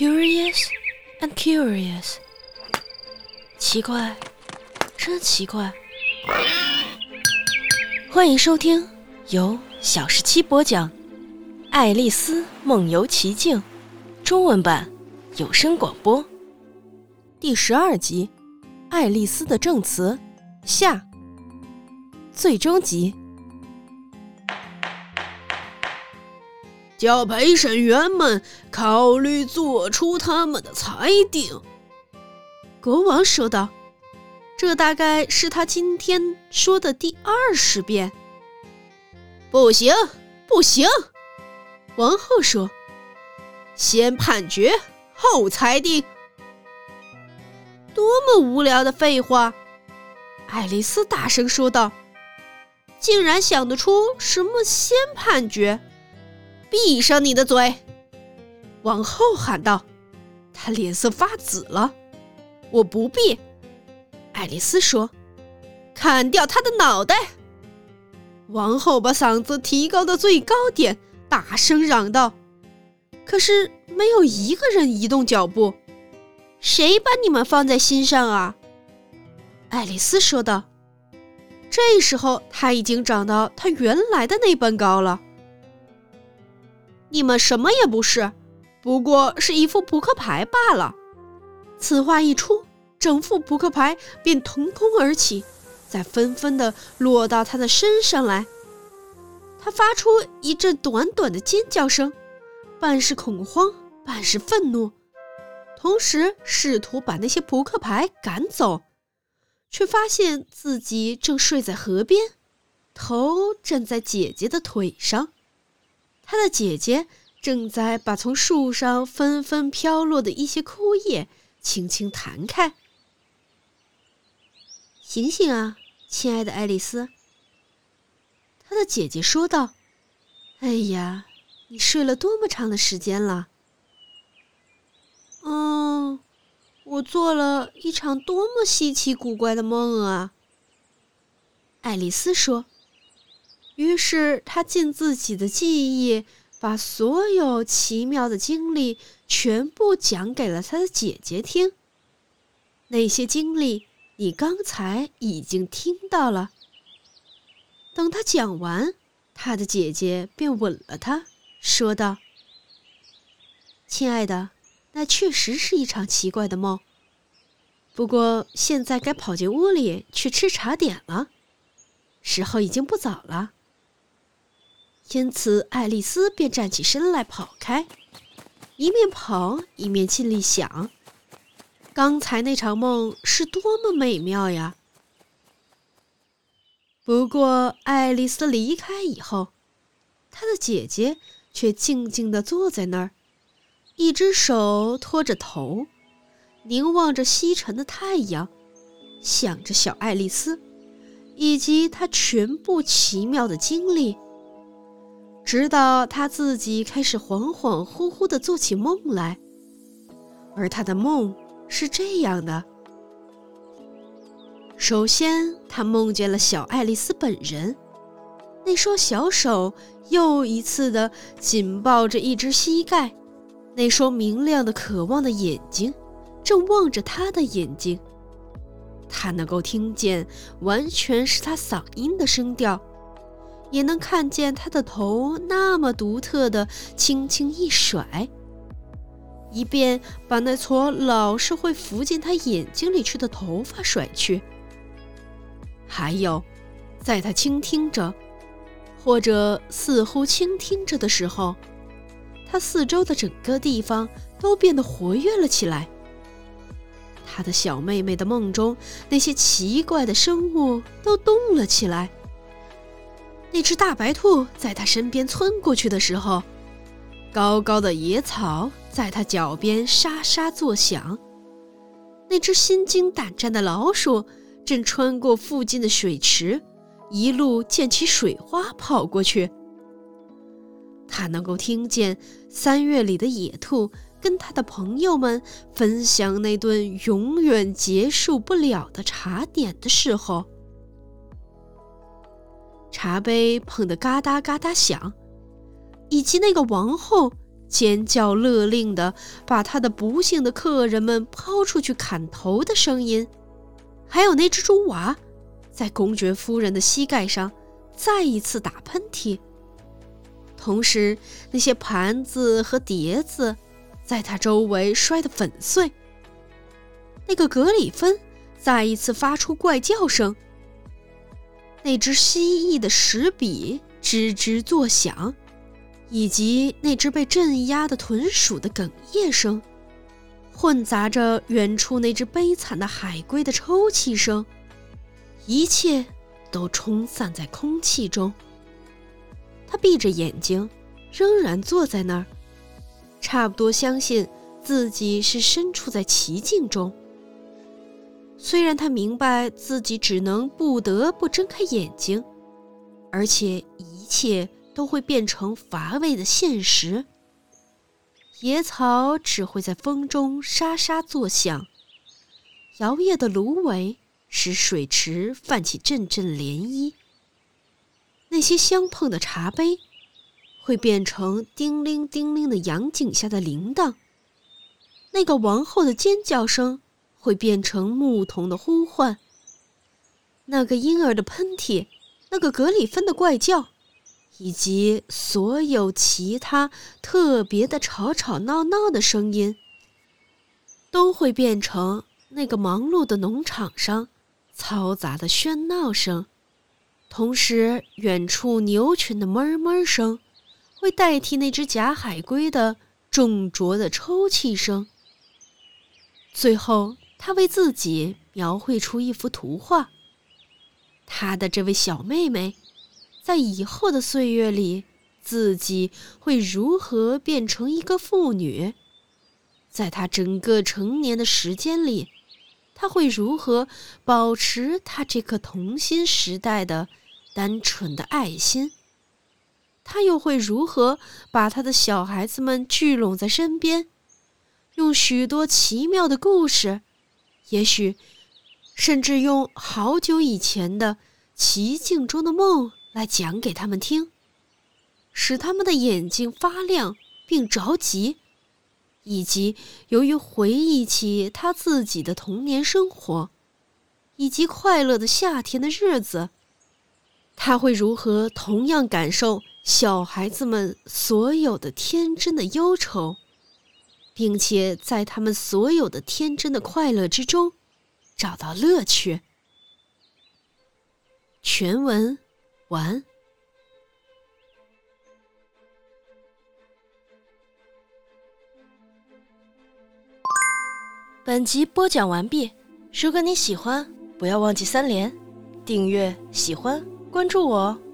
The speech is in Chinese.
Curious and curious，奇怪，真奇怪。欢迎收听由小十七播讲《爱丽丝梦游奇境》中文版有声广播第十二集《爱丽丝的证词》下最终集。叫陪审员们考虑做出他们的裁定。国王说道：“这大概是他今天说的第二十遍。”不行，不行！王后说：“先判决，后裁定。”多么无聊的废话！爱丽丝大声说道：“竟然想得出什么先判决？”闭上你的嘴！王后喊道，她脸色发紫了。我不闭。爱丽丝说：“砍掉他的脑袋！”王后把嗓子提高到最高点，大声嚷道：“可是没有一个人移动脚步。谁把你们放在心上啊？”爱丽丝说道。这时候，她已经长到她原来的那般高了。你们什么也不是，不过是一副扑克牌罢了。此话一出，整副扑克牌便腾空而起，再纷纷地落到他的身上来。他发出一阵短短的尖叫声，半是恐慌，半是愤怒，同时试图把那些扑克牌赶走，却发现自己正睡在河边，头枕在姐姐的腿上。他的姐姐正在把从树上纷纷飘落的一些枯叶轻轻弹开。醒醒啊，亲爱的爱丽丝！他的姐姐说道：“哎呀，你睡了多么长的时间了？”“嗯，我做了一场多么稀奇古怪的梦啊！”爱丽丝说。于是他尽自己的记忆，把所有奇妙的经历全部讲给了他的姐姐听。那些经历你刚才已经听到了。等他讲完，他的姐姐便吻了他，说道：“亲爱的，那确实是一场奇怪的梦。不过现在该跑进屋里去吃茶点了，时候已经不早了。”因此，爱丽丝便站起身来跑开，一面跑一面尽力想：刚才那场梦是多么美妙呀！不过，爱丽丝离开以后，她的姐姐却静静地坐在那儿，一只手托着头，凝望着西沉的太阳，想着小爱丽丝以及她全部奇妙的经历。直到他自己开始恍恍惚惚地做起梦来，而他的梦是这样的：首先，他梦见了小爱丽丝本人，那双小手又一次地紧抱着一只膝盖，那双明亮的、渴望的眼睛正望着他的眼睛，他能够听见完全是他嗓音的声调。也能看见他的头那么独特的轻轻一甩，一便把那撮老是会浮进他眼睛里去的头发甩去。还有，在他倾听着，或者似乎倾听着的时候，他四周的整个地方都变得活跃了起来。他的小妹妹的梦中那些奇怪的生物都动了起来。那只大白兔在他身边窜过去的时候，高高的野草在他脚边沙沙作响。那只心惊胆战的老鼠正穿过附近的水池，一路溅起水花跑过去。他能够听见三月里的野兔跟他的朋友们分享那顿永远结束不了的茶点的时候。茶杯碰得嘎哒嘎哒响，以及那个王后尖叫勒令的把她的不幸的客人们抛出去砍头的声音，还有那只猪娃在公爵夫人的膝盖上再一次打喷嚏，同时那些盘子和碟子在他周围摔得粉碎。那个格里芬再一次发出怪叫声，那只蜥蜴的石笔吱吱作响。以及那只被镇压的豚鼠的哽咽声，混杂着远处那只悲惨的海龟的抽泣声，一切都冲散在空气中。他闭着眼睛，仍然坐在那儿，差不多相信自己是身处在奇境中。虽然他明白自己只能不得不睁开眼睛，而且一切。都会变成乏味的现实。野草只会在风中沙沙作响，摇曳的芦苇使水池泛起阵阵涟漪。那些相碰的茶杯会变成叮铃叮铃的阳井下的铃铛。那个王后的尖叫声会变成牧童的呼唤。那个婴儿的喷嚏，那个格里芬的怪叫。以及所有其他特别的吵吵闹闹的声音，都会变成那个忙碌的农场上嘈杂的喧闹声。同时，远处牛群的哞哞声会代替那只假海龟的重浊的抽泣声。最后，他为自己描绘出一幅图画。他的这位小妹妹。在以后的岁月里，自己会如何变成一个妇女？在她整个成年的时间里，她会如何保持她这颗童心时代的单纯的爱心？她又会如何把她的小孩子们聚拢在身边，用许多奇妙的故事，也许甚至用好久以前的奇境中的梦？来讲给他们听，使他们的眼睛发亮并着急，以及由于回忆起他自己的童年生活，以及快乐的夏天的日子，他会如何同样感受小孩子们所有的天真的忧愁，并且在他们所有的天真的快乐之中找到乐趣。全文。完。本集播讲完毕。如果你喜欢，不要忘记三连、订阅、喜欢、关注我哦。